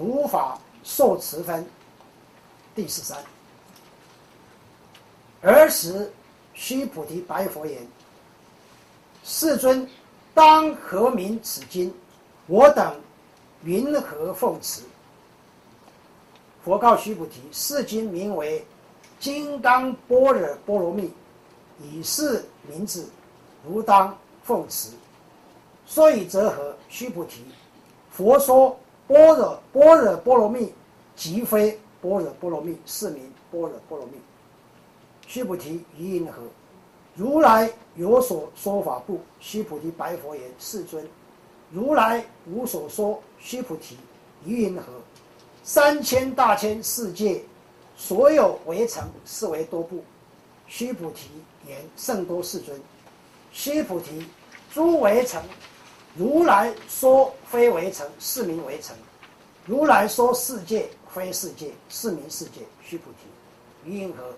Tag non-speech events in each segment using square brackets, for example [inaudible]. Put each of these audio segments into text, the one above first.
如法受持分第十三。儿时，须菩提白佛言：“世尊，当何名此经？我等云何奉持？”佛告须菩提：“是经名为《金刚般若波罗蜜》，以是名字，如当奉持。所以则何？须菩提，佛说般若般若波罗蜜，即非般若波罗蜜，是名般若波罗蜜。”须菩提，于因何？如来有所说法不？须菩提白佛言：“世尊，如来无所说。”须菩提，于因何？三千大千世界，所有围城，是为多部。须菩提言：“甚多，世尊。”须菩提，诸围城，如来说非为城，是名为城；如来说世界，非世界，是名世界。须菩提，于因何？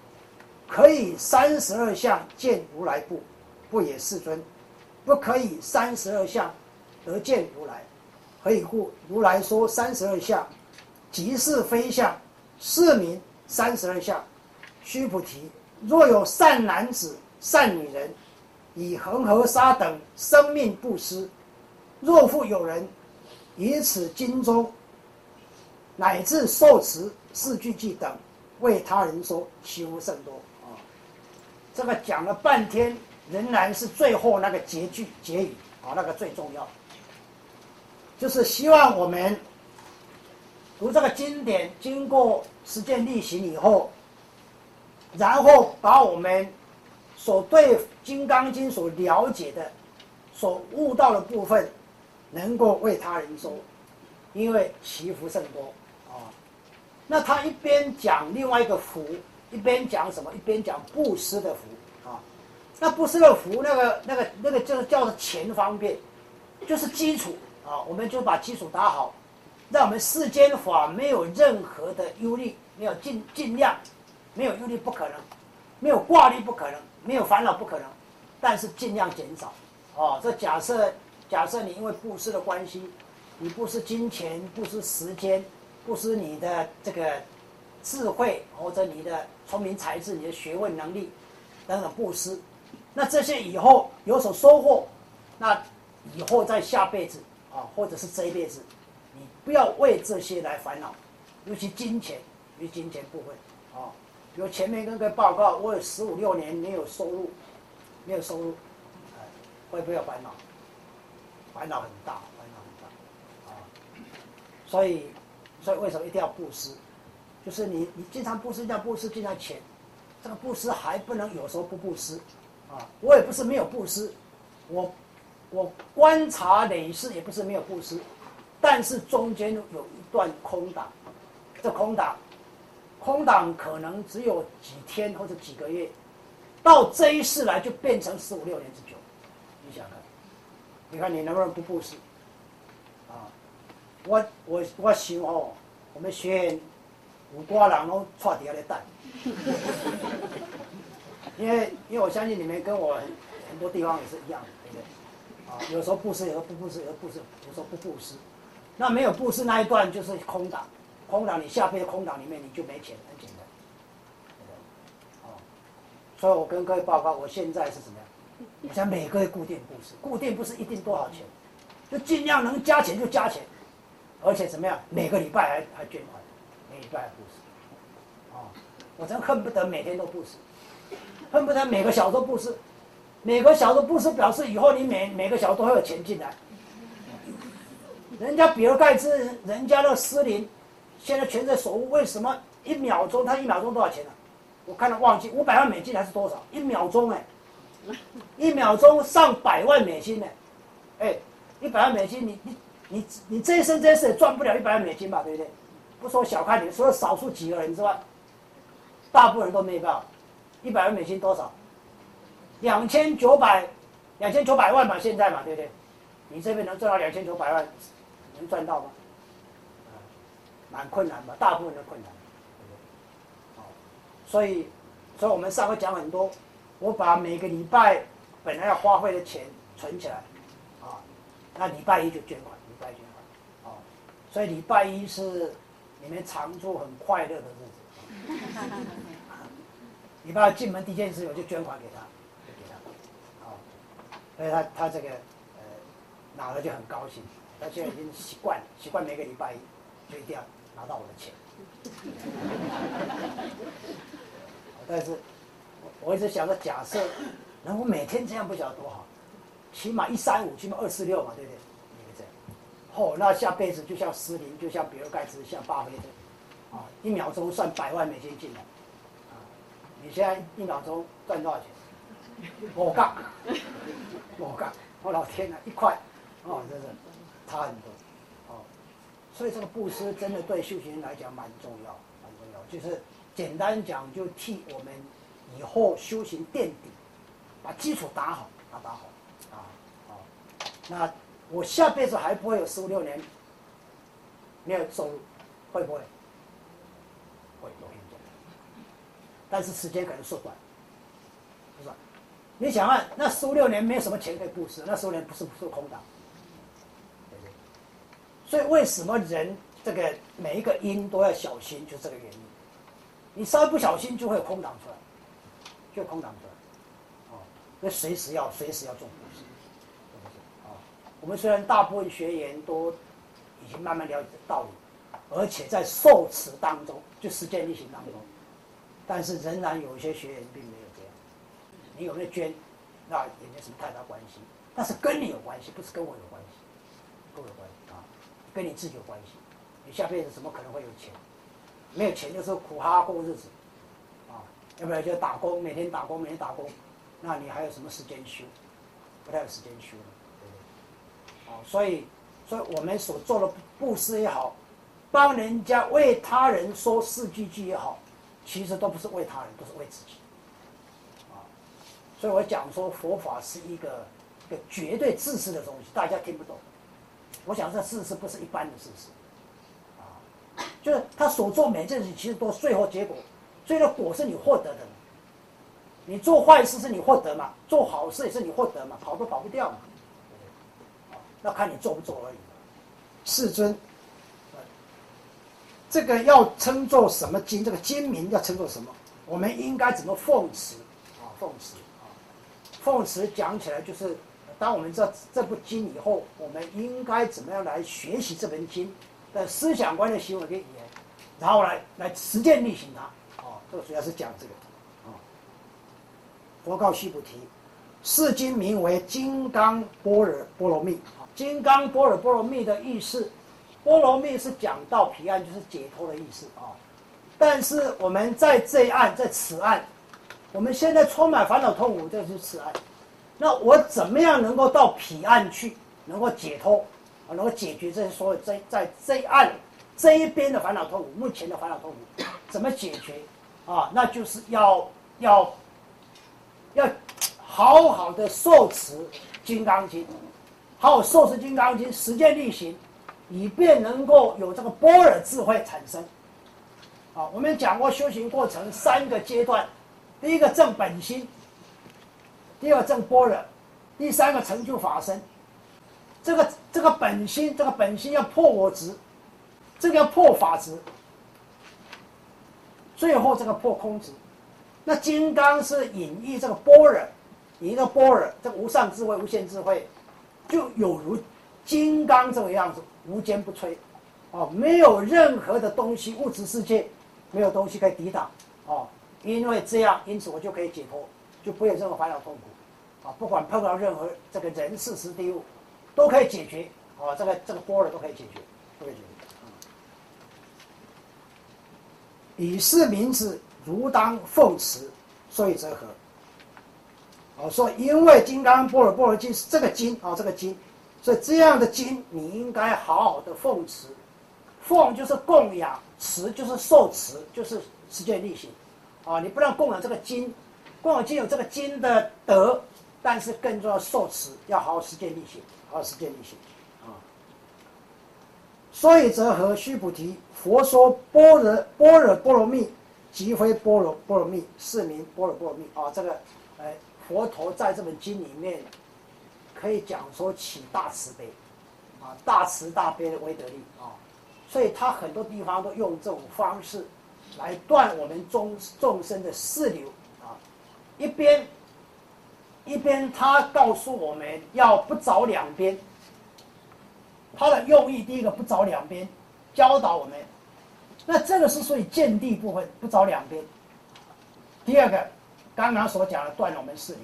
可以三十二相见如来不？不也，世尊。不可以三十二相得见如来。何以故？如来说三十二相，即是非相，是名三十二相。须菩提，若有善男子、善女人，以恒河沙等生命布施；若复有人以此经中乃至受持四句偈等，为他人说，其无甚多啊。这个讲了半天，仍然是最后那个结句结语啊，那个最重要，就是希望我们读这个经典，经过实践例行以后，然后把我们所对《金刚经》所了解的、所悟到的部分，能够为他人说，因为祈福甚多啊。那他一边讲另外一个福。一边讲什么，一边讲布施的福啊。那布施的福，那个、那个、那个，就是叫做钱方便，就是基础啊。我们就把基础打好，让我们世间法没有任何的忧虑，没有尽尽量，没有忧虑不可能，没有挂虑不可能，没有烦恼不可能，但是尽量减少。啊，这假设假设你因为布施的关系，你布施金钱，布施时间，布施你的这个。智慧或者你的聪明才智、你的学问能力等等布施，那这些以后有所收获，那以后在下辈子啊，或者是这一辈子，你不要为这些来烦恼，尤其金钱，尤其金钱部分啊。比如前面跟个报告，我有十五六年没有收入，没有收入，会不会有烦恼？烦恼很大，烦恼很大啊。所以，所以为什么一定要布施？就是你，你经常布施，叫布施，经常钱，这个布施还不能有时候不布施，啊，我也不是没有布施，我，我观察累世也不是没有布施，但是中间有一段空档，这空档，空档可能只有几天或者几个月，到这一世来就变成十五六年之久，你想看，你看你能不能不布施？啊，我我我想哦，我们学院。五瓜人拢串底下来等，[laughs] 因为因为我相信你们跟我很多地方也是一样的，对不对？啊，有时候布施，有时候不布施，有时候布施，有时候不布施。那没有布施那一段就是空档，空档你下辈的空档里面你就没钱，很简单。哦，所以我跟各位报告，我现在是怎么样？我想每个月固定布施，固定不是一定多少钱，就尽量能加钱就加钱，而且怎么样？每个礼拜还还捐款。每礼拜布施，啊，我真恨不得每天都布施，恨不得每个小时都布施，每个小时布施表示以后你每每个小时都会有钱进来。人家比尔盖茨，人家的私林，现在全在守护，为什么一秒钟他一秒钟多少钱呢？我看到忘记五百万美金还是多少？一秒钟哎，一秒钟上百万美金呢，哎，一百万美金你你你你这一生这一世也赚不了一百万美金吧，对不对？不说小看你，除了少数几个人之外，大部分人都没办法。一百万美金多少？两千九百，两千九百万嘛，现在嘛，对不对？你这边能赚到两千九百万，能赚到吗？蛮困难吧，大部分的困难。好，所以，所以我们上回讲很多，我把每个礼拜本来要花费的钱存起来，啊，那礼拜一就捐款，礼拜一捐款，啊，所以礼拜一是你们常住很快乐的日子。礼拜二进门第一件事我就捐款给他，就给他，啊，所以他他这个呃拿了就很高兴，他现在已经习惯了习惯每个礼拜一就一定要拿到我的钱。但 [laughs] 是我一直想着，假设 [coughs] 能够每天这样，不晓得多好，起码一三五，起码二四六嘛，对不对？一个这样，哦，那下辈子就像斯林，就像比尔盖茨，像巴菲特，啊，一秒钟算百万美金进来。啊你现在一秒钟赚多少钱？我干，我干，我老天呐，一块，哦，真是差很多，哦，所以这个布施真的对修行人来讲蛮重要，蛮重要。就是简单讲，就替我们以后修行垫底，把基础打好，打打好，啊，好。那我下辈子还不会有十五六年没有收入，会不会？会有。但是时间可能缩短，是吧？你想啊，那十五六年没有什么钱可以布施，那十五年不是不是空档，对对？所以为什么人这个每一个因都要小心，就这个原因。你稍微不小心，就会有空档出来，就空档出来，哦，所以随时要随时要做布施，是不是？啊，我们虽然大部分学员都已经慢慢了解道理，而且在受持当中，就实践力行当中。但是仍然有一些学员并没有这样。你有没有捐，那也没什么太大关系。但是跟你有关系，不是跟我有关系，跟我有关系啊，跟你自己有关系。你下辈子怎么可能会有钱？没有钱就是苦哈哈过日子，要不然就打工，每天打工，每天打工，那你还有什么时间修？不太有时间修了，对不对？啊，所以，所以我们所做的布施也好，帮人家为他人说四句句也好。其实都不是为他人，都是为自己，啊，所以我讲说佛法是一个一个绝对自私的东西，大家听不懂。我想这自私不是一般的自私，啊，就是他所做每件事其实都最后结果，最后果是你获得的。你做坏事是你获得嘛，做好事也是你获得嘛，跑都跑不掉嘛，那看你做不做而已。世尊。这个要称作什么经？这个经名要称作什么？我们应该怎么奉持？啊，奉持啊，奉持讲起来就是，当我们这这部经以后，我们应该怎么样来学习这本经的思想观念、行为跟语言，然后来来实践力行它。这主要是讲这个。啊，佛告须菩提，是经名为《金刚般若波罗蜜》。金刚般若波罗蜜的意思。波罗蜜是讲到彼岸，就是解脱的意思啊。但是我们在这一岸，在此岸，我们现在充满烦恼痛苦，这就是此岸。那我怎么样能够到彼岸去，能够解脱啊，能够解决这些所有在在这一岸这一边的烦恼痛苦，目前的烦恼痛苦怎么解决啊？那就是要要要好好的受持《金刚经》，好好受持《金刚经》，实践力行。以便能够有这个般若智慧产生，啊，我们讲过修行过程三个阶段，第一个正本心，第二正般若，第三个成就法身。这个这个本心，这个本心要破我执，这个要破法执，最后这个破空执。那金刚是隐喻这个般若，一个般若，这个无上智慧、无限智慧，就有如金刚这个样子。无坚不摧，哦，没有任何的东西，物质世界没有东西可以抵挡，哦，因为这样，因此我就可以解脱，就不有任何烦恼痛苦，啊，不管碰到任何这个人事时地物，都可以解决，哦，这个这个波尔都可以解决，都可以解决。以是名字，如当奉持，所以则何？哦，说因为《金刚波若波罗经》是这个经，啊，这个经。所以这样的经，你应该好好的奉持，奉就是供养，持就是受持，就是实践力行，啊，你不能供养这个经，供养经有这个经的德，但是更重要受持，要好好实践力行，好好实践力行，所以则和须菩提，佛说般若般若波罗蜜，即非般若波罗蜜，是名般若波罗蜜啊。这个，哎，佛陀在这本经里面。可以讲说起大慈悲，啊，大慈大悲的威德力啊，所以他很多地方都用这种方式来断我们众众生的四流啊，一边一边他告诉我们要不着两边，他的用意第一个不着两边，教导我们，那这个是属于见地部分不着两边。第二个，刚刚所讲的断了我们四流，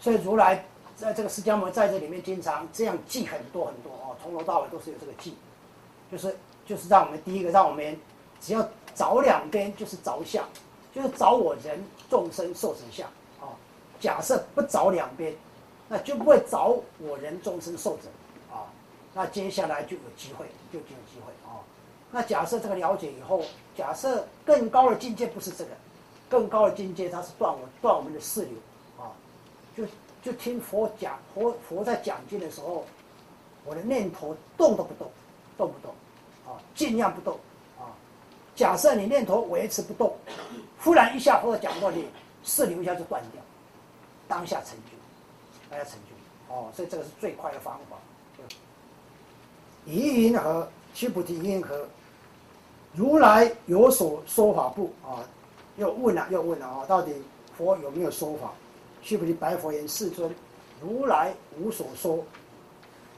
所以如来在这个释迦牟尼在这里面经常这样记很多很多哦，从头到尾都是有这个记，就是就是让我们第一个让我们只要找两边就是着相，就是找我人众生受持相啊。假设不找两边，那就不会找我人终身受者啊。那接下来就有机会，就就有机会啊。那假设这个了解以后，假设更高的境界不是这个，更高的境界它是断我断我们的四流啊，就就听佛讲佛佛在讲经的时候，我的念头动都不动，动不动啊，尽量不动啊。假设你念头维持不动，忽然一下或者讲到你四流一下就断掉，当下成就，大家成就哦，所以这个是最快的方法。疑云何？须菩提云何？如来有所说法不？啊，又问了，又问了啊！到底佛有没有说法？须菩提白佛言：世尊，如来无所说。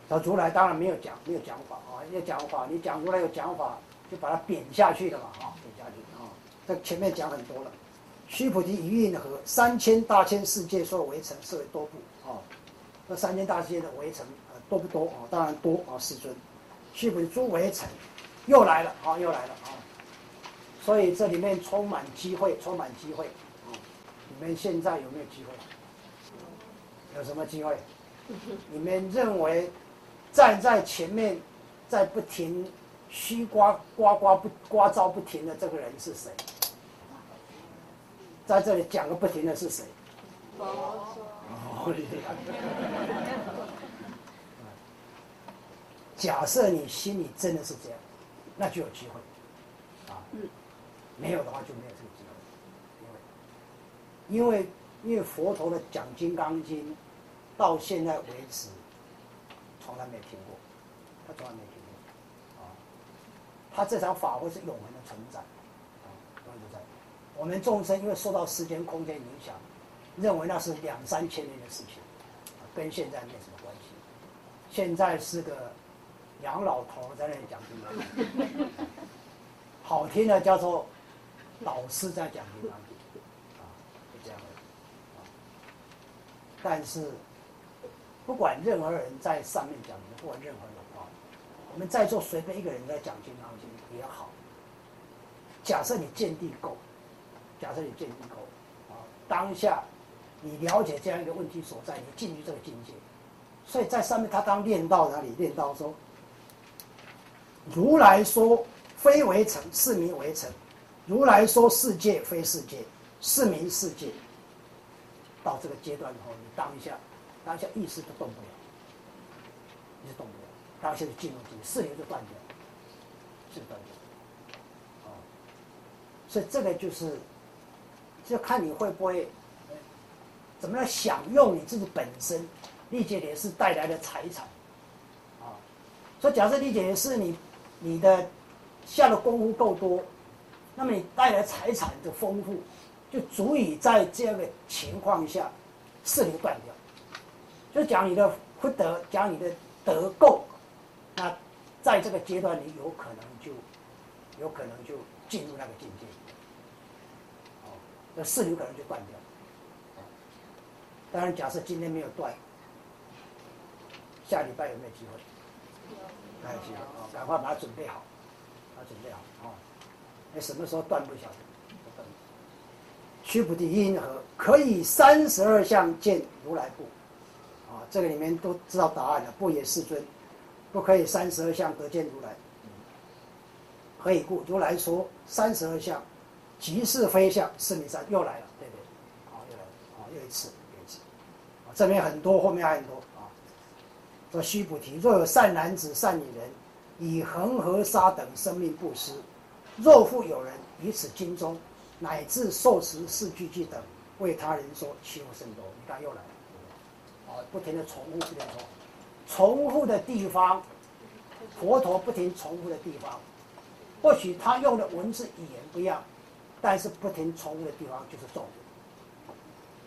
那如来当然没有讲，没有讲法啊！要讲法，你讲如来有讲法，就把它贬下去了嘛！啊，贬下去啊！这前面讲很多了。须菩提一运河三千大千世界所有围城是为多不？哦，这三千大千的围城啊，多不多啊？当然多啊！世尊，须菩提诸围城。又来了啊！又来了啊！所以这里面充满机会，充满机会！你们现在有没有机会？有什么机会？你们认为站在前面在不停虚刮刮刮不刮招不停的这个人是谁？在这里讲个不停的是谁？假设你心里真的是这样。那就有机会，啊，没有的话就没有这个机会，因为，因为因为佛陀的讲《金刚经》，到现在为止，从来没听过，他从来没听过，啊，他这场法会是永恒的存在，啊，永恒在。我们众生因为受到时间空间影响，认为那是两三千年的事情，跟现在没什么关系，现在是个。杨老头在那里讲金刚经，好听的叫做老师在讲金刚经，啊，就这样的，但是不管任何人在上面讲的，不管任何人啊，我们在座随便一个人在讲金刚经也好。假设你见地够，假设你见地够，啊，当下你了解这样一个问题所在，你进入这个境界，所以在上面他当练到哪里？练到说。如来说非为尘，是名为尘；如来说世界非世界，是名世界。到这个阶段以后，你当下当下意识都动不了，你就动不了，当下就进入境界，四流就断掉，是断掉。所以这个就是，就看你会不会怎么样享用你自己本身理解也是带来的财产。啊，所以假设理解也是你。你的下的功夫够多，那么你带来财产的丰富，就足以在这样的情况下四流断掉。就讲你的福德，讲你的德够，那在这个阶段你有可能就有可能就进入那个境界。哦，那四流可能就断掉。当然，假设今天没有断，下礼拜有没有机会？来不及了啊！赶快把它准备好，把它准备好啊！那什么时候断不晓得？须菩提因何可以三十二相见如来不？啊，这个里面都知道答案了。不也世尊，不可以三十二相得见如来。何以故？如来说三十二相，即是非相。四名三又来了，对不对？好，又来了，好，又一次，这边很多，后面还很多啊。说须菩提，若有善男子、善女人，以恒河沙等生命布施；若复有人以此经中，乃至受持四句句等，为他人说，其福甚多。你看又来了，啊，不停的重复，不停重复，重复的地方，佛陀不停重复的地方。或许他用的文字语言不一样，但是不停重复的地方就是重点，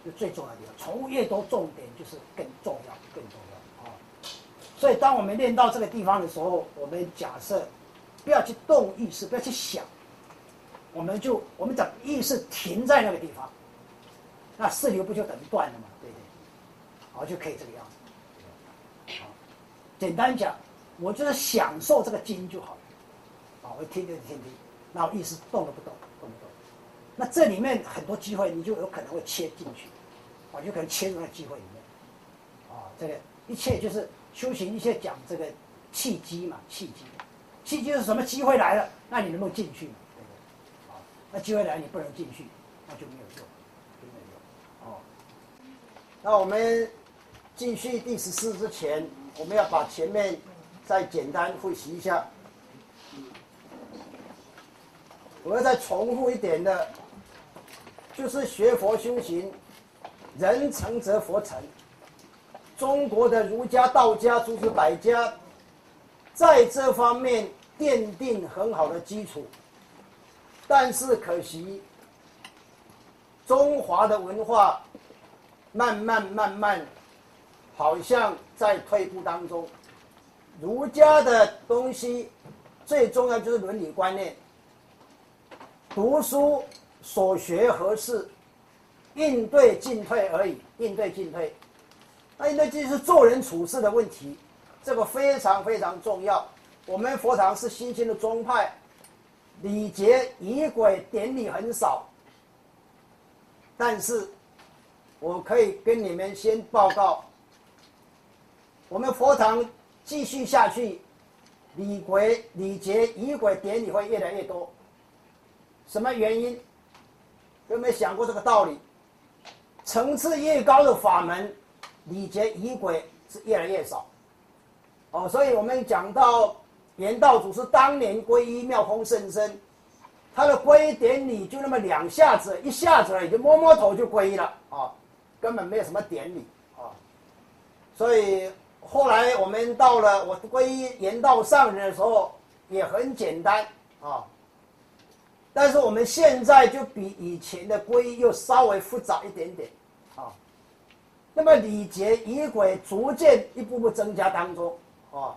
就最重要的地方。重复越多，重点就是更重要，更重要啊！所以当我们练到这个地方的时候，我们假设不要去动意识，不要去想，我们就我们把意识停在那个地方，那四流不就等于断了嘛？对不对？好，就可以这个样子。好，简单讲，我就是享受这个经就好了。啊，我听听听听，那我意识动都不动，动不动？那这里面很多机会，你就有可能会切进去，啊，就可能切入那机会里面。啊，这个一切就是修行，一切讲这个契机嘛，契机。契机是什么机会来了？那你能不能进去？对不对？啊，那机会来你不能进去，那就没有用，就没有用。哦，那我们继续第十四之前，我们要把前面再简单复习一下。我要再重复一点的，就是学佛修行，人成则佛成。中国的儒家、道家、诸子百家，在这方面奠定很好的基础。但是可惜，中华的文化慢慢慢慢，好像在退步当中。儒家的东西最重要就是伦理观念。读书所学何事？应对进退而已。应对进退，那应对进退是做人处事的问题，这个非常非常重要。我们佛堂是新兴的宗派，礼节仪轨典礼很少，但是我可以跟你们先报告，我们佛堂继续下去，礼轨礼节仪轨典礼会越来越多。什么原因？有没有想过这个道理？层次越高的法门，礼节仪轨是越来越少。哦，所以我们讲到严道祖师当年皈依妙空圣身，他的皈依典礼就那么两下子，一下子也就摸摸头就皈依了啊，根本没有什么典礼啊。所以后来我们到了我皈依圆道上人的时候，也很简单啊。但是我们现在就比以前的皈依又稍微复杂一点点，啊，那么礼节仪轨逐渐一步步增加当中，啊，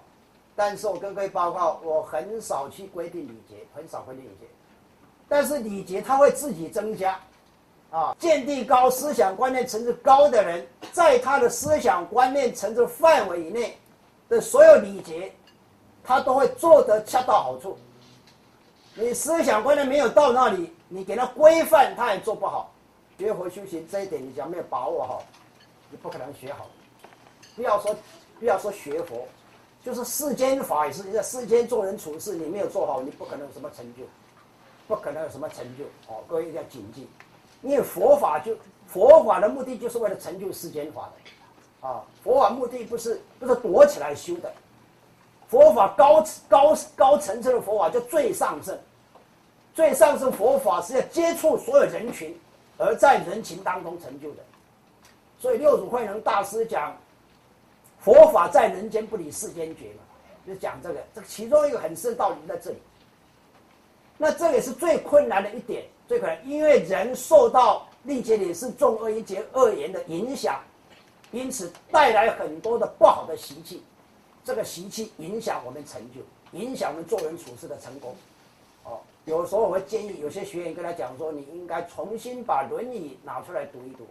但是我跟各位报告，我很少去规定礼节，很少规定礼节，但是礼节它会自己增加，啊，见地高、思想观念层次高的人，在他的思想观念层次范围以内的所有礼节，他都会做得恰到好处。你思想观念没有到那里，你给他规范，他也做不好。学佛修行这一点，你讲没有把握好，你不可能学好。不要说，不要说学佛，就是世间法也是，在世间做人处事，你没有做好，你不可能有什么成就，不可能有什么成就。哦，各位一定要谨记，因为佛法就佛法的目的就是为了成就世间法的，啊，佛法目的不是不是躲起来修的。佛法高高高层次的佛法叫最上圣，最上圣佛法是要接触所有人群，而在人群当中成就的。所以六祖慧能大师讲，佛法在人间不离世间觉嘛，就讲这个。这个其中一个很深道理在这里。那这也是最困难的一点，最困难，因为人受到历劫也是重恶因结恶言的影响，因此带来很多的不好的习气。这个习气影响我们成就，影响我们做人处事的成功。有时候我会建议有些学员跟他讲说，你应该重新把《论语》拿出来读一读，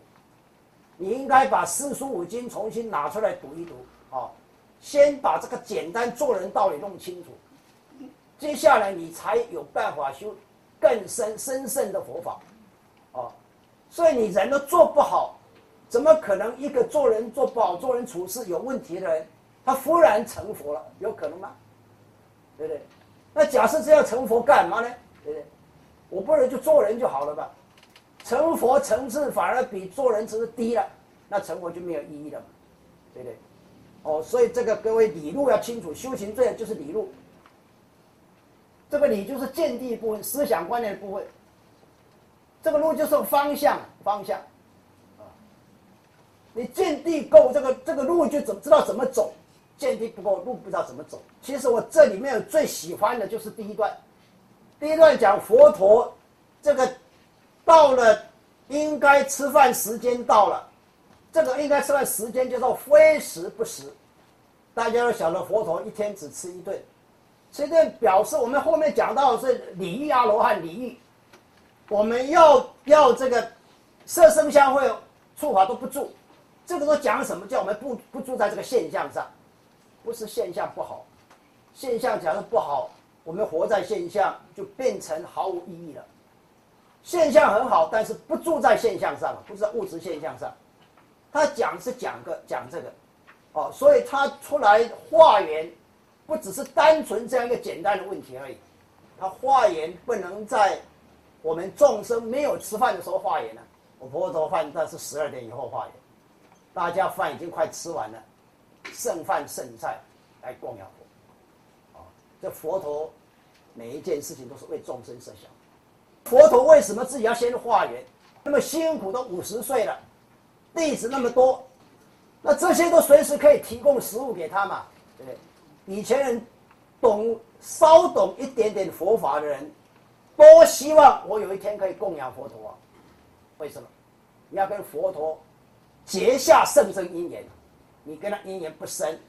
你应该把四书五经重新拿出来读一读。啊，先把这个简单做人道理弄清楚，接下来你才有办法修更深深胜的佛法。啊，所以你人都做不好，怎么可能一个做人做不好、做人处事有问题的人？他忽然成佛了，有可能吗？对不对？那假设这样成佛干嘛呢？对不对？我不如就做人就好了吧？成佛层次反而比做人层次低了，那成佛就没有意义了嘛？对不对？哦，所以这个各位理路要清楚，修行最就是理路。这个理就是见地部分、思想观念的部分。这个路就是方向，方向。你见地够，这个这个路就怎知道怎么走。见地不够，路不知道怎么走。其实我这里面最喜欢的就是第一段，一段讲佛陀这个到了应该吃饭时间到了，这个应该吃饭时间叫做非时不食。大家都晓得佛陀一天只吃一顿，吃一顿表示我们后面讲到是礼遇阿罗汉礼遇，我们要要这个色声香味触法都不住，这个都讲什么叫我们不不住在这个现象上。不是现象不好，现象假如不好，我们活在现象就变成毫无意义了。现象很好，但是不住在现象上，不是在物质现象上。他讲是讲个讲这个，哦，所以他出来化缘，不只是单纯这样一个简单的问题而已。他化缘不能在我们众生没有吃饭的时候化缘了。我婆婆做饭那是十二点以后化缘，大家饭已经快吃完了。剩饭剩菜来供养，这佛陀每一件事情都是为众生设想。佛陀为什么自己要先化缘？那么辛苦都五十岁了，弟子那么多，那这些都随时可以提供食物给他嘛？对对？以前人懂稍懂一点点佛法的人，多希望我有一天可以供养佛陀啊？为什么？你要跟佛陀结下圣真因缘。你跟他因缘不深，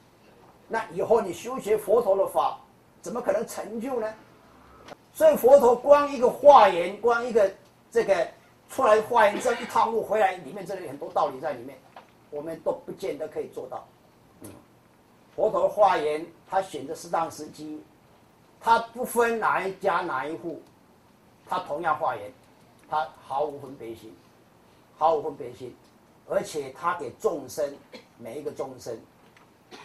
那以后你修学佛陀的法，怎么可能成就呢？所以佛陀光一个化缘，光一个这个出来化缘这一趟路回来，里面这里很多道理在里面，我们都不见得可以做到。嗯，佛陀化缘，他选择适当时机，他不分哪一家哪一户，他同样化缘，他毫无分别心，毫无分别心。而且他给众生每一个众生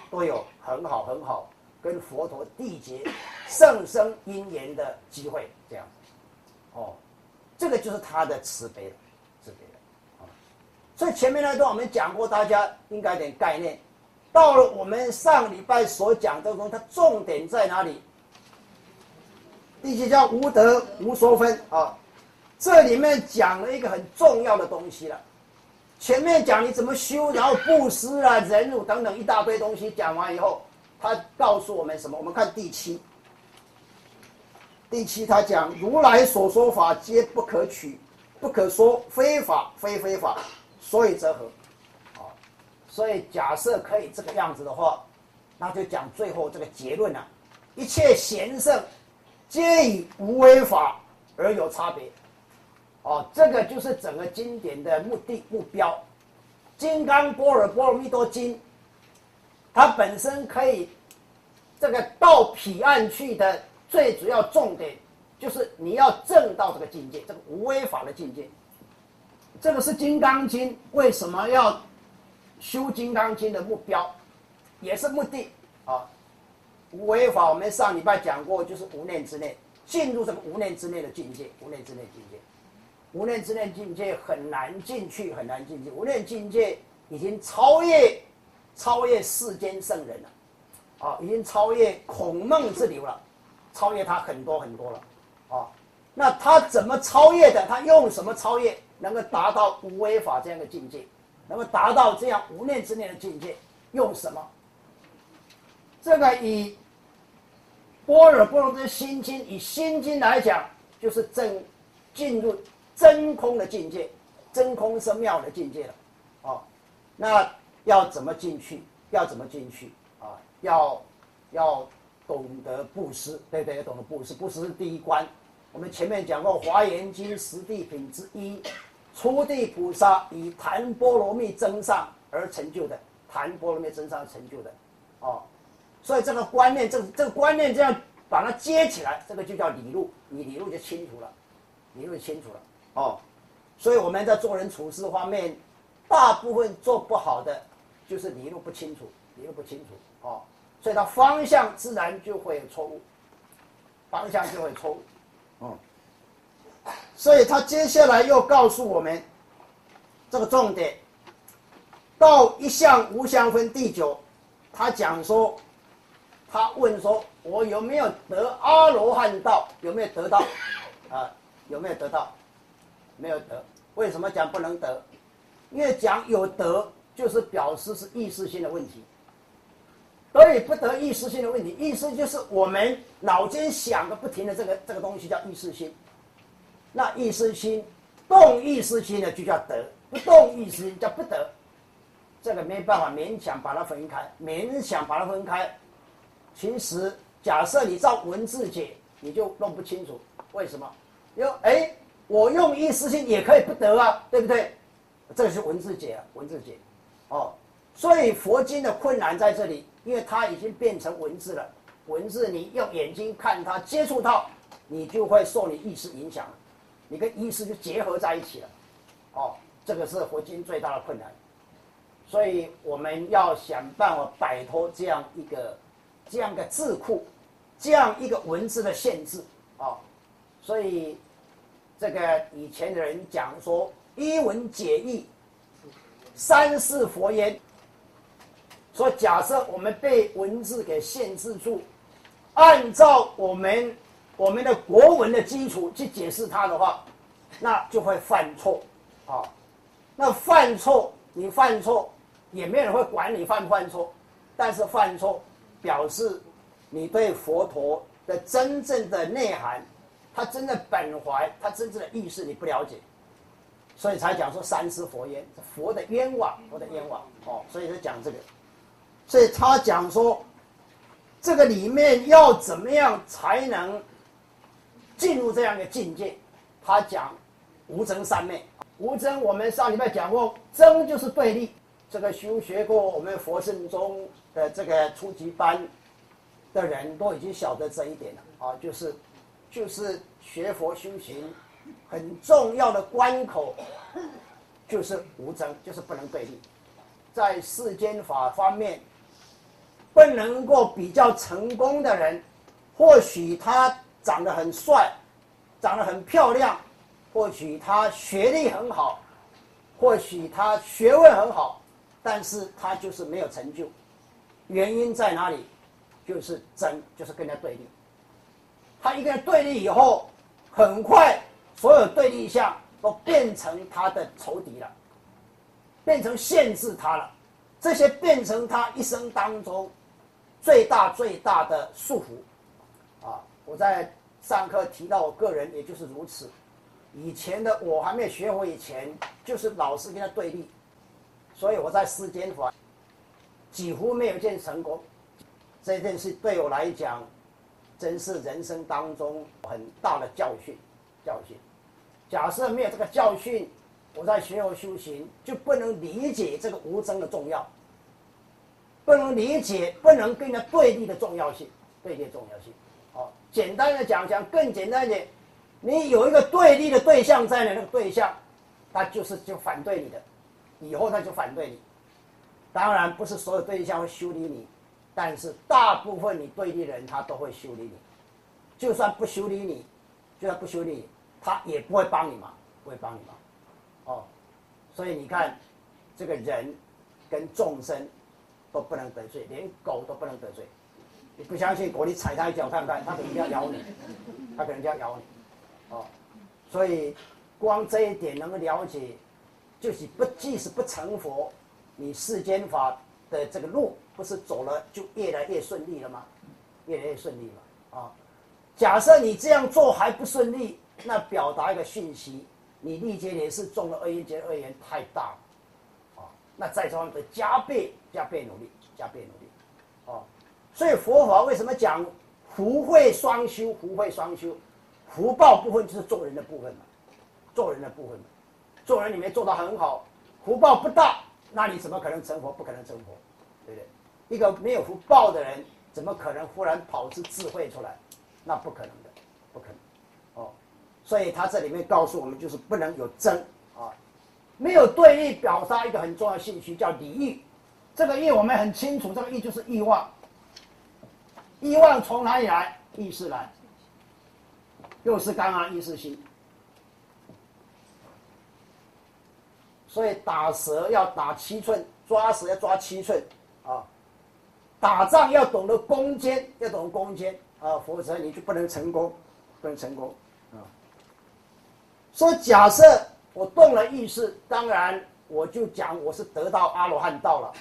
都有很好很好跟佛陀缔结 [coughs] 圣生因缘的机会，这样，哦，这个就是他的慈悲了，慈悲了啊。所以前面那段我们讲过，大家应该点概念。到了我们上礼拜所讲的东，它重点在哪里？第七叫无德无所分啊，这里面讲了一个很重要的东西了。前面讲你怎么修，然后布施啊、忍辱等等一大堆东西讲完以后，他告诉我们什么？我们看第七。第七他讲如来所说法皆不可取，不可说非法非非法，所以则何？啊，所以假设可以这个样子的话，那就讲最后这个结论了：一切贤圣皆以无为法而有差别。哦，这个就是整个经典的目的目标，《金刚波若波罗蜜多经》，它本身可以这个到彼岸去的最主要重点，就是你要证到这个境界，这个无为法的境界。这个是《金刚经》为什么要修《金刚经》的目标，也是目的啊。无为法，我们上礼拜讲过，就是无念之内进入这个无念之内的境界，无念之内境界。无念之念境界很难进去，很难进去。无念境界已经超越，超越世间圣人了，啊，已经超越孔孟之流了，超越他很多很多了，啊，那他怎么超越的？他用什么超越？能够达到无为法这样的境界，能够达到这样无念之念的境界，用什么？这个以般若波罗蜜心经，以心经来讲，就是正进入。真空的境界，真空是妙的境界了，啊，那要怎么进去？要怎么进去？啊，要要懂得布施，对不对？要懂得布施，布施是第一关。我们前面讲过《华严经》十地品之一，初地菩萨以檀波罗蜜增上而成就的，檀波罗蜜增上成就的，哦，所以这个观念，这这个观念这样把它接起来，这个就叫理路，你理路就清楚了，理路清楚了。哦，所以我们在做人处事方面，大部分做不好的，就是你路不清楚，你路不清楚哦，所以它方向自然就会有错误，方向就会错误，嗯，所以他接下来又告诉我们这个重点，到一向无相分第九，他讲说，他问说，我有没有得阿罗汉道？有没有得到？[laughs] 啊，有没有得到？没有得，为什么讲不能得？因为讲有得，就是表示是意识性的问题。得与不得意识性的问题，意识就是我们脑筋想个不停的这个这个东西叫意识心。那意识心动意识心呢就叫得，不动意识心叫不得。这个没办法勉强把它分开，勉强把它分开。其实假设你照文字解，你就弄不清楚为什么。因为哎，我用意识心也可以不得啊，对不对？这个是文字解啊，文字解。哦，所以佛经的困难在这里，因为它已经变成文字了。文字你用眼睛看它，接触到，你就会受你意识影响，你跟意识就结合在一起了。哦，这个是佛经最大的困难。所以我们要想办法摆脱这样一个这样的字库，这样一个文字的限制哦。所以这个以前的人讲说一文解义，三世佛言。说假设我们被文字给限制住，按照我们我们的国文的基础去解释它的话，那就会犯错啊。那犯错，你犯错。也没有人会管你犯不犯错，但是犯错表示你对佛陀的真正的内涵，他真的本怀，他真正的意思你不了解，所以才讲说三思佛冤，佛的冤枉，佛的冤枉哦，所以他讲这个，所以他讲说这个里面要怎么样才能进入这样的境界？他讲无争三昧，无争我们上礼拜讲过，争就是对立。这个修学过我们佛圣中的这个初级班的人都已经晓得这一点了啊，就是就是学佛修行很重要的关口就是无争，就是不能对立。在世间法方面，不能够比较成功的人，或许他长得很帅，长得很漂亮，或许他学历很好，或许他学问很好。但是他就是没有成就，原因在哪里？就是争，就是跟他对立。他一个人对立以后，很快所有对立项都变成他的仇敌了，变成限制他了。这些变成他一生当中最大最大的束缚。啊，我在上课提到我个人也就是如此。以前的我还没有学会以前，就是老是跟他对立。所以我在世间法几乎没有见成功，这件事对我来讲，真是人生当中很大的教训。教训，假设没有这个教训，我在学佛修行就不能理解这个无争的重要，不能理解不能跟人对立的重要性，对立的重要性。好，简单的讲讲，更简单一点，你有一个对立的对象在那，那个对象，他就是就反对你的。以后他就反对你，当然不是所有对象会修理你，但是大部分你对立的人他都会修理你，就算不修理你，就算不修理你，他也不会帮你忙，不会帮你忙，哦，所以你看，这个人跟众生都不能得罪，连狗都不能得罪，你不相信狗，你踩它一脚看看，它可能要咬你，它可能要咬你，哦，所以光这一点能够了解。就是不，即使不成佛，你世间法的这个路不是走了就越来越顺利了吗？越来越顺利了啊！假设你这样做还不顺利，那表达一个讯息，你历劫也是中了恶因劫，恶缘太大，啊！那在这方面加倍加倍努力，加倍努力，哦！所以佛法为什么讲福慧双修？福慧双修，福报部分就是做人的部分嘛，做人的部分嘛。做人里面做得很好，福报不大，那你怎么可能成佛？不可能成佛，对不对？一个没有福报的人，怎么可能忽然跑出智慧出来？那不可能的，所以他这里面告诉我们，就是不能有争啊，没有对立，表达一个很重要的信息，叫礼义。这个义我们很清楚，这个义就是欲望。欲望从哪里来？意识来，又是刚刚意识心。所以打蛇要打七寸，抓蛇要抓七寸，啊，打仗要懂得攻坚，要懂得攻坚啊，否则你就不能成功，不能成功说假设我动了意识，当然我就讲我是得到阿罗汉道了，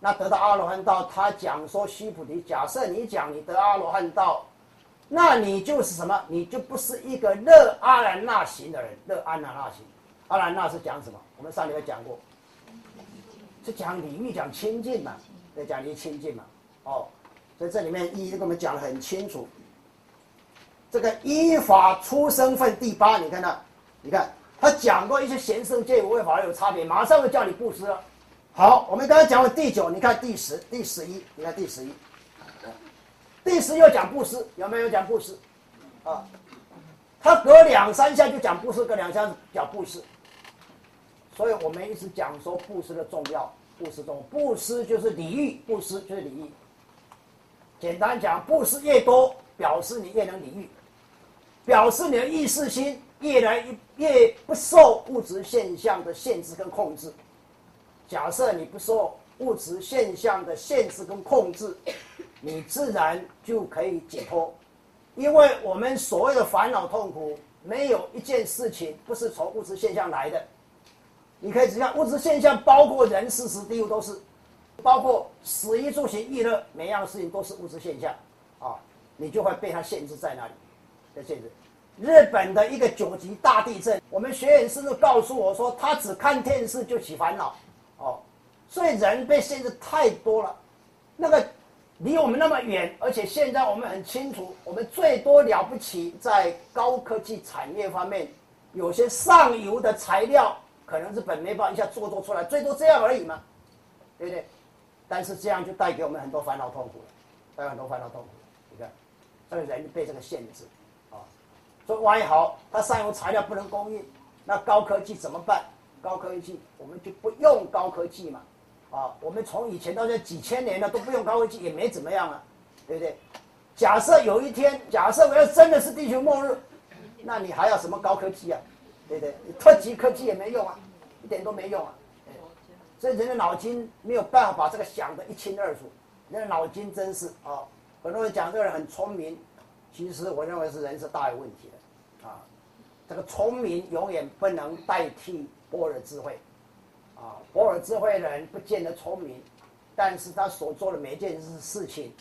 那得到阿罗汉道，他讲说须菩提，假设你讲你得阿罗汉道，那你就是什么？你就不是一个乐阿兰那行的人，乐阿兰那行。阿兰那是讲什么？我们上礼拜讲过，是讲礼欲，讲清净嘛，在讲你清净嘛。哦，所以这里面一一跟我们讲的很清楚。这个依法出生分第八，你看到？你看他讲过一些贤圣戒无为法有差别，马上就叫你布施了。好，我们刚才讲了第九，你看第十、第十一，你看第十一，第十又讲布施，有没有讲布施？啊，他隔两三下就讲布施，隔两下讲布施。所以我们一直讲说布施的重要，布施重，布施就是礼遇，布施就是礼遇。简单讲，布施越多，表示你越能礼遇，表示你的意识心越来越越不受物质现象的限制跟控制。假设你不受物质现象的限制跟控制，你自然就可以解脱，因为我们所谓的烦恼痛苦，没有一件事情不是从物质现象来的。你可以只看物质现象，包括人、事、时、地、物都是，包括食衣住行、娱乐，每样事情都是物质现象，啊，你就会被它限制在那里，的限制。日本的一个九级大地震，我们学员师傅告诉我说，他只看电视就起烦恼，哦，所以人被限制太多了，那个离我们那么远，而且现在我们很清楚，我们最多了不起在高科技产业方面，有些上游的材料。可能日本没办法一下做做出来，最多这样而已嘛，对不对？但是这样就带给我们很多烦恼痛苦了，带很多烦恼痛苦。你看，这个人被这个限制，说万一好，他上游材料不能供应，那高科技怎么办？高科技我们就不用高科技嘛，啊，我们从以前到现在几千年了都不用高科技也没怎么样啊，对不对？假设有一天，假设我要真的是地球末日，那你还要什么高科技啊？对不对？特级科技也没用啊，一点都没用啊。所以人的脑筋没有办法把这个想得一清二楚。人的脑筋真是啊，很多人讲这个人很聪明，其实我认为是人是大有问题的啊。这个聪明永远不能代替波尔智慧啊。波尔智慧的人不见得聪明，但是他所做的每一件事事情，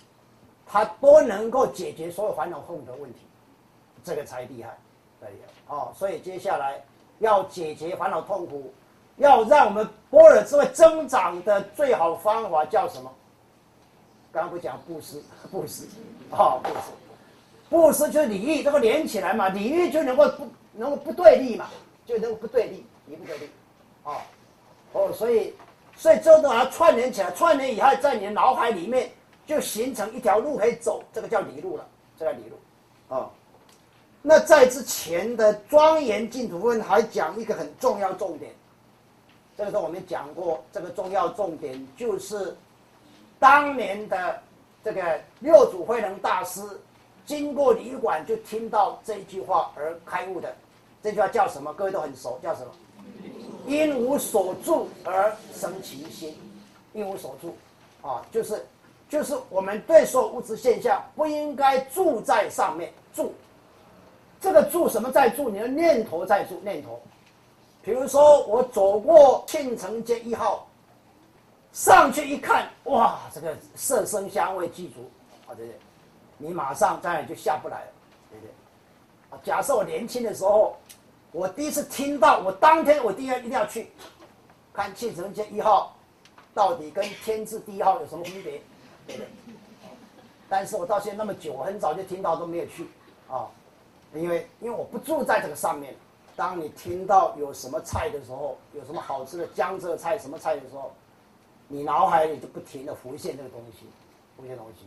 他都能够解决所有烦恼痛苦的问题，这个才厉害。对呀哦，所以接下来要解决烦恼痛苦，要让我们波尔智慧增长的最好方法叫什么？刚刚不讲布施，布施，啊，布施，布施就是礼义，这个连起来嘛，礼义就能够不能够不对立嘛，就能够不对立，礼不对立，哦，哦，所以所以这都把它串联起来，串联以后在你的脑海里面就形成一条路可以走，这个叫理路了，这叫理路，啊。那在之前的庄严净土论还讲一个很重要重点，这个时候我们讲过，这个重要重点就是当年的这个六祖慧能大师经过旅馆就听到这句话而开悟的，这句话叫什么？各位都很熟，叫什么？因无所住而生其心，因无所住，啊，就是就是我们对所有物质现象不应该住在上面住。这个住什么在住？你的念头在住念头。比如说，我走过庆城街一号，上去一看，哇，这个色声香味具足，啊，对不对？你马上当然就下不来了，对不对？啊，假设我年轻的时候，我第一次听到，我当天我第一一定要去看庆城街一号，到底跟天字第一号有什么区别，对不对？但是我到现在那么久，我很早就听到都没有去，啊。因为因为我不住在这个上面，当你听到有什么菜的时候，有什么好吃的江浙菜什么菜的时候，你脑海里就不停的浮现这个东西，浮现东西。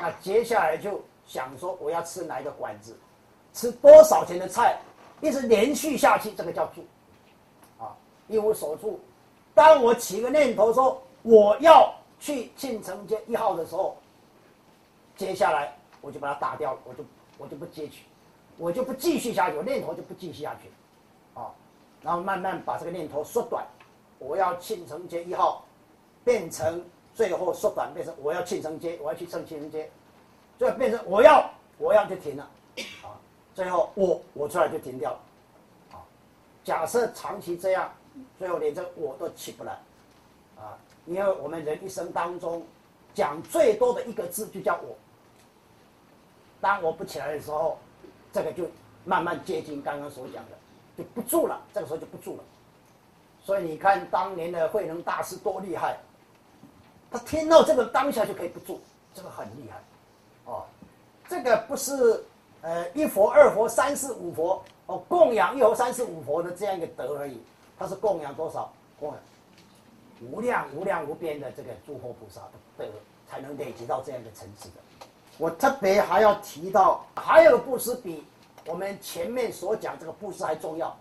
那接下来就想说我要吃哪一个馆子，吃多少钱的菜，一直连续下去，这个叫住，啊，一无所住。当我起个念头说我要去庆城街一号的时候，接下来我就把它打掉了，我就我就不接取。我就不继续下去，我念头就不继续下去，啊，然后慢慢把这个念头缩短，我要庆城街一号，变成最后缩短变成我要庆生街，我要去蹭庆生街，最后变成我要我要就停了，啊，最后我我出来就停掉了，啊，假设长期这样，最后连这我都起不来，啊，因为我们人一生当中讲最多的一个字就叫我。当我不起来的时候，这个就慢慢接近刚刚所讲的，就不住了。这个时候就不住了。所以你看当年的慧能大师多厉害，他听到这个当下就可以不住，这个很厉害。哦，这个不是呃一佛二佛三四五佛哦供养一佛三四五佛的这样一个德而已，它是供养多少？供养无量无量无边的这个诸佛菩萨的德，才能累积到这样一个层次的。我特别还要提到，还有布施比我们前面所讲这个布施还重要。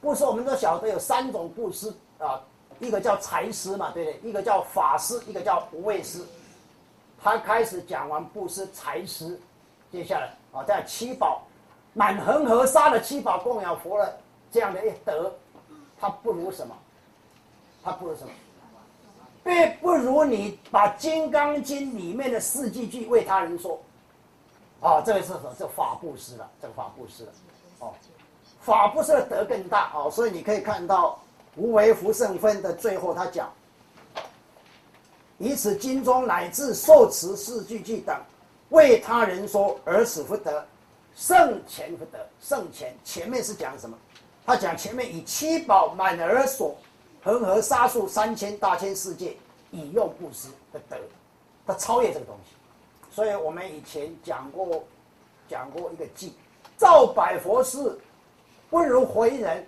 布施我们都晓得有三种布施啊，一个叫财师嘛，对不对？一个叫法师，一个叫无畏施。他开始讲完布施财师，接下来啊，在七宝满恒河沙的七宝供养佛了这样的一德，他不如什么？他不如什么？并不如你把《金刚经》里面的四句句为他人说，啊，这个是什么？这法布施了，这个法布施了，哦，法布施的德更大哦，所以你可以看到无为福圣分的最后，他讲，以此经中乃至受持四句句等，为他人说而使福德，圣前福德，圣前前面是讲什么？他讲前面以七宝满而所。恒河沙数三千大千世界，以用布施的德，他超越这个东西。所以我们以前讲过，讲过一个偈：造百佛寺，不如活一人；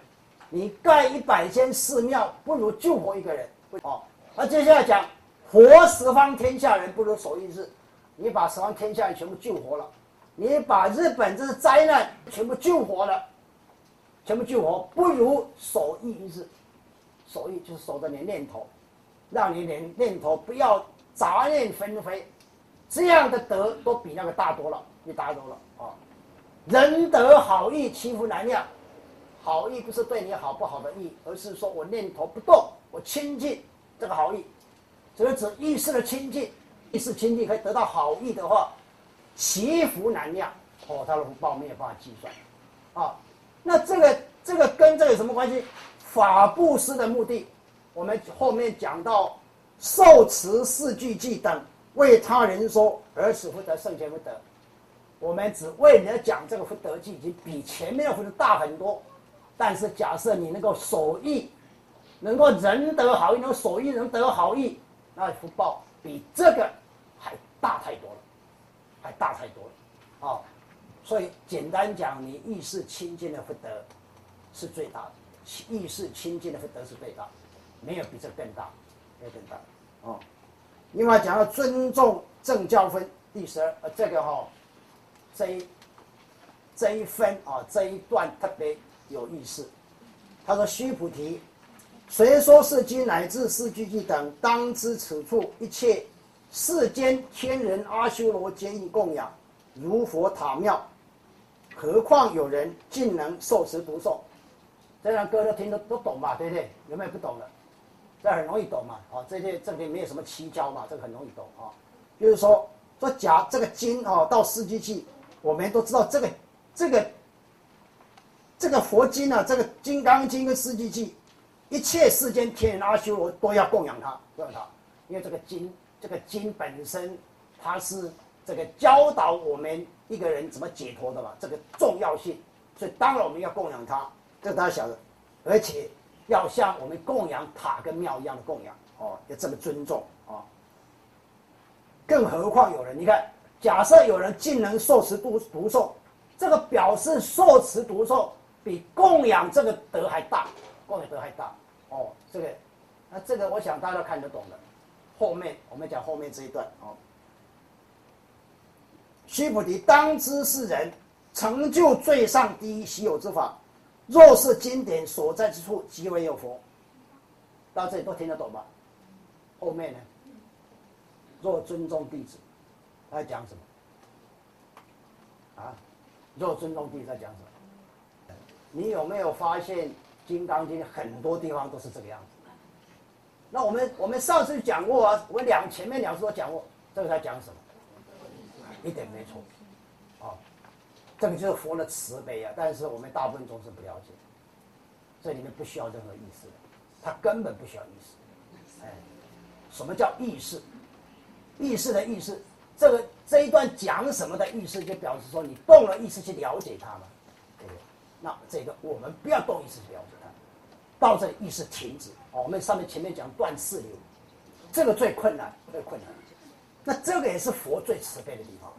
你盖一百间寺庙，不如救活一个人。哦，那接下来讲活十方天下人，不如守一日。你把十方天下人全部救活了，你把日本这灾难全部救活了，全部救活，不如守一日。守一就是守着你念头，让你念念头不要杂念纷飞，这样的德都比那个大多了，你大多了啊！仁德好意，欺负难量。好意不是对你好不好的意，而是说我念头不动，我亲近这个好意，所以指意识的亲近，意识亲近可以得到好意的话，祈福难量哦，他的福报没有办法计算啊。那这个这个跟这个有什么关系？法布施的目的，我们后面讲到受持四句偈等，为他人说而使福德圣贤福德。我们只为人家讲这个福德偈，已经比前面的福德大很多。但是假设你能够守义，能够仁德好义，能守义能得好义，那福报比这个还大太多了，还大太多了。啊，所以简单讲，你意识清净的福德是最大的。意识清净的福德是最大，没有比这更大，没有更大哦。另外讲到尊重正教分第十二，呃，这个哈，这一这一分啊，这一段特别有意思。他说：“须菩提，谁说是经乃至四句句等，当知此处一切世间天人阿修罗皆应供养，如佛塔庙，何况有人竟能受持不受。”这样歌都听得都懂嘛，对不对？有没有不懂的？这很容易懂嘛，哦，这些这里没有什么蹊跷嘛，这个很容易懂啊。就是说，说假这个经哦，到四句偈，我们都知道这个这个这个佛经啊，这个《金刚经》跟四句偈，一切世间天人阿修罗都要供养它，供养它，因为这个经这个经本身它是这个教导我们一个人怎么解脱的嘛，这个重要性，所以当然我们要供养它。这大家晓得，而且要像我们供养塔跟庙一样的供养哦，要这么尊重啊。更何况有人，你看，假设有人竟能受持读读诵，这个表示受持读诵比供养这个德还大，供养德还大哦。这个，那这个我想大家都看得懂的。后面我们讲后面这一段哦。须菩提，当知是人成就最上第一稀有之法。若是经典所在之处，即为有佛。到这里都听得懂吧？后面呢？若尊重弟子，在讲什么？啊？若尊重弟子在讲什么？你有没有发现《金刚经》很多地方都是这个样子？那我们我们上次讲过啊，我两前面两次都讲过，这个在讲什么？一点没错。啊这个就是佛的慈悲啊！但是我们大部分众生不了解，这里面不需要任何意思，他根本不需要意思。哎，什么叫意识？意识的意识，这个这一段讲什么的意思，就表示说你动了意识去了解它嘛，那这个我们不要动意识去了解它，到这里意识停止。哦，我们上面前面讲断四流，这个最困难，最困难。那这个也是佛最慈悲的地方。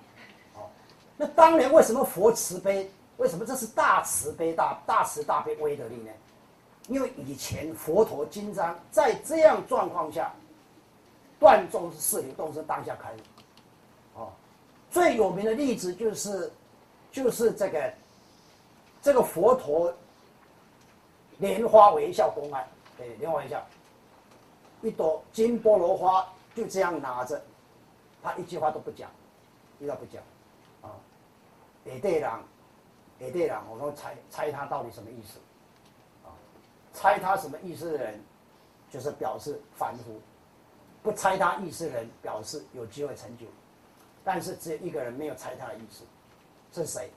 哦，那当年为什么佛慈悲？为什么这是大慈悲、大大慈大悲威德力呢？因为以前佛陀经章在这样状况下。断众是四流，动是当下开悟。哦，最有名的例子就是，就是这个，这个佛陀莲花微笑公案，对，莲花微笑，一朵金菠萝花就这样拿着，他一句话都不讲，一句话不讲，啊，也对人，也对人，我们猜猜他到底什么意思，啊，猜他什么意思的人，就是表示凡夫。不猜他意思的人表示有机会成就，但是只有一个人没有猜他的意思，是谁？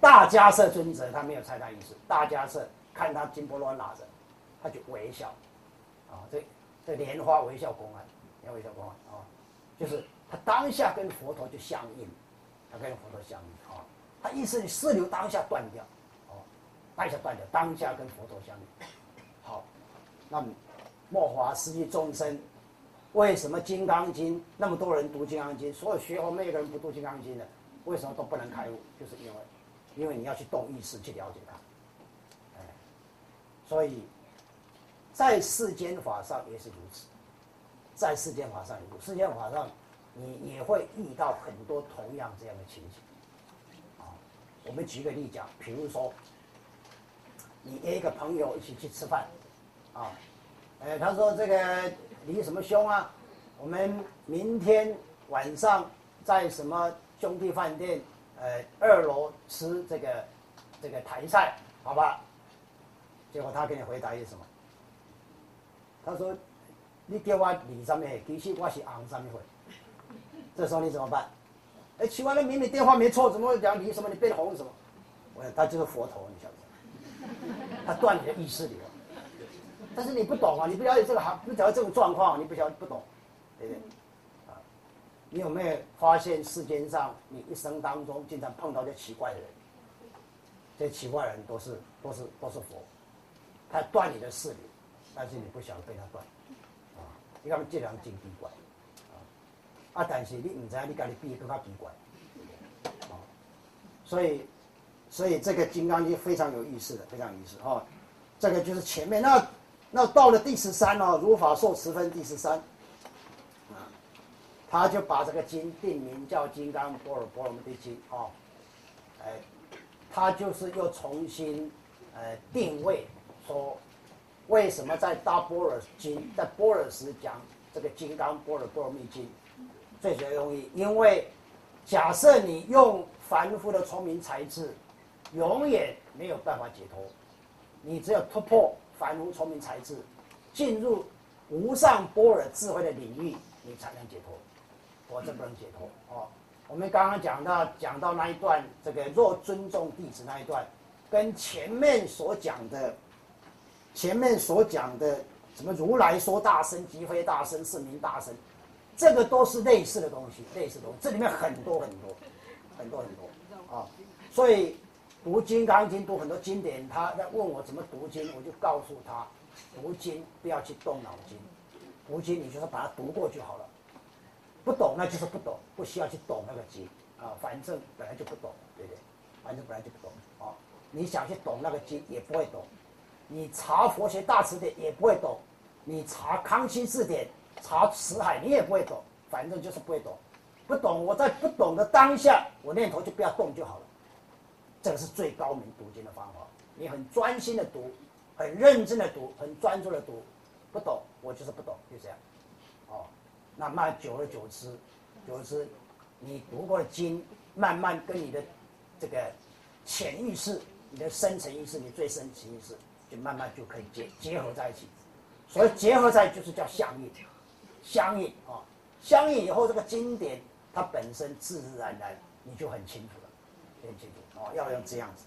大迦摄尊者，他没有猜他意思。大迦摄看他金波罗拿着，他就微笑，啊，这这莲花微笑公案，莲花微笑公案啊，就是他当下跟佛陀就相应，他跟佛陀相应啊，他意思四流当下断掉，哦，当下断掉，当下跟佛陀相应，好，那么。末华世界众生，为什么《金刚经》那么多人读《金刚经》？所有学佛没有个人不读《金刚经》的，为什么都不能开悟？就是因为，因为你要去动意识去了解它。哎，所以，在世间法上也是如此，在世间法上也如世间法上，你也会遇到很多同样这样的情形。啊，我们举个例讲，比如说，你约一个朋友一起去吃饭，啊。哎，他说这个李什么兄啊，我们明天晚上在什么兄弟饭店，呃，二楼吃这个这个台菜，好吧？结果他给你回答是什么？他说：“你叫我李上面？其实我是昂上面会。”这时候你怎么办？哎，奇怪，那明明电话没错，怎么会讲你什么？你变红什么？我他就是佛头，你晓得？他断你的意识流。但是你不懂啊，你不了解这个行，不了解这种状况，你不晓得不懂，对不对？你有没有发现世间上你一生当中经常碰到些奇怪的人？这奇怪人都是都是都是佛，他断你的势力，但是你不晓得被他断，啊，你看这两真奇怪，啊，啊，但是你唔知你家己比更加奇怪，啊，所以所以这个金刚经非常有意思的，非常有意思哦，这个就是前面那。那到了第十三哦，如法受持分第十三，他就把这个经定名叫《金刚波尔波罗蜜经》哦，哎，他就是又重新呃定位说，为什么在大般若经在般若时讲这个《金刚波尔波罗蜜经》最主要用意，因为假设你用凡夫的聪明才智，永远没有办法解脱，你只有突破。凡夫聪明才智，进入无上般若智慧的领域，你才能解脱，否则不能解脱。哦，我们刚刚讲到讲到那一段，这个若尊重弟子那一段，跟前面所讲的，前面所讲的什么如来说大声，即非大声，是名大声，这个都是类似的东西，类似的东西，这里面很多很多，很多很多啊，所以。读《金刚经》，读很多经典，他在问我怎么读经，我就告诉他，读经不要去动脑筋，读经你就是把它读过就好了，不懂那就是不懂，不需要去懂那个经啊，反正本来就不懂，对不对？反正本来就不懂啊，你想去懂那个经也不会懂，你查佛学大词典也不会懂，你查康熙字典、查辞海你也不会懂，反正就是不会懂，不懂我在不懂的当下，我念头就不要动就好了。这个是最高明读经的方法。你很专心的读，很认真的读，很专注的读。不懂，我就是不懂，就这样。哦，那慢久而久之，久而之，你读过的经，慢慢跟你的这个潜意识、你的深层意识、你最深层意识，就慢慢就可以结结合在一起。所以结合在就是叫相应，相应啊，相应以后，这个经典它本身自自然然，你就很清楚了，很清楚。哦，要用这样子。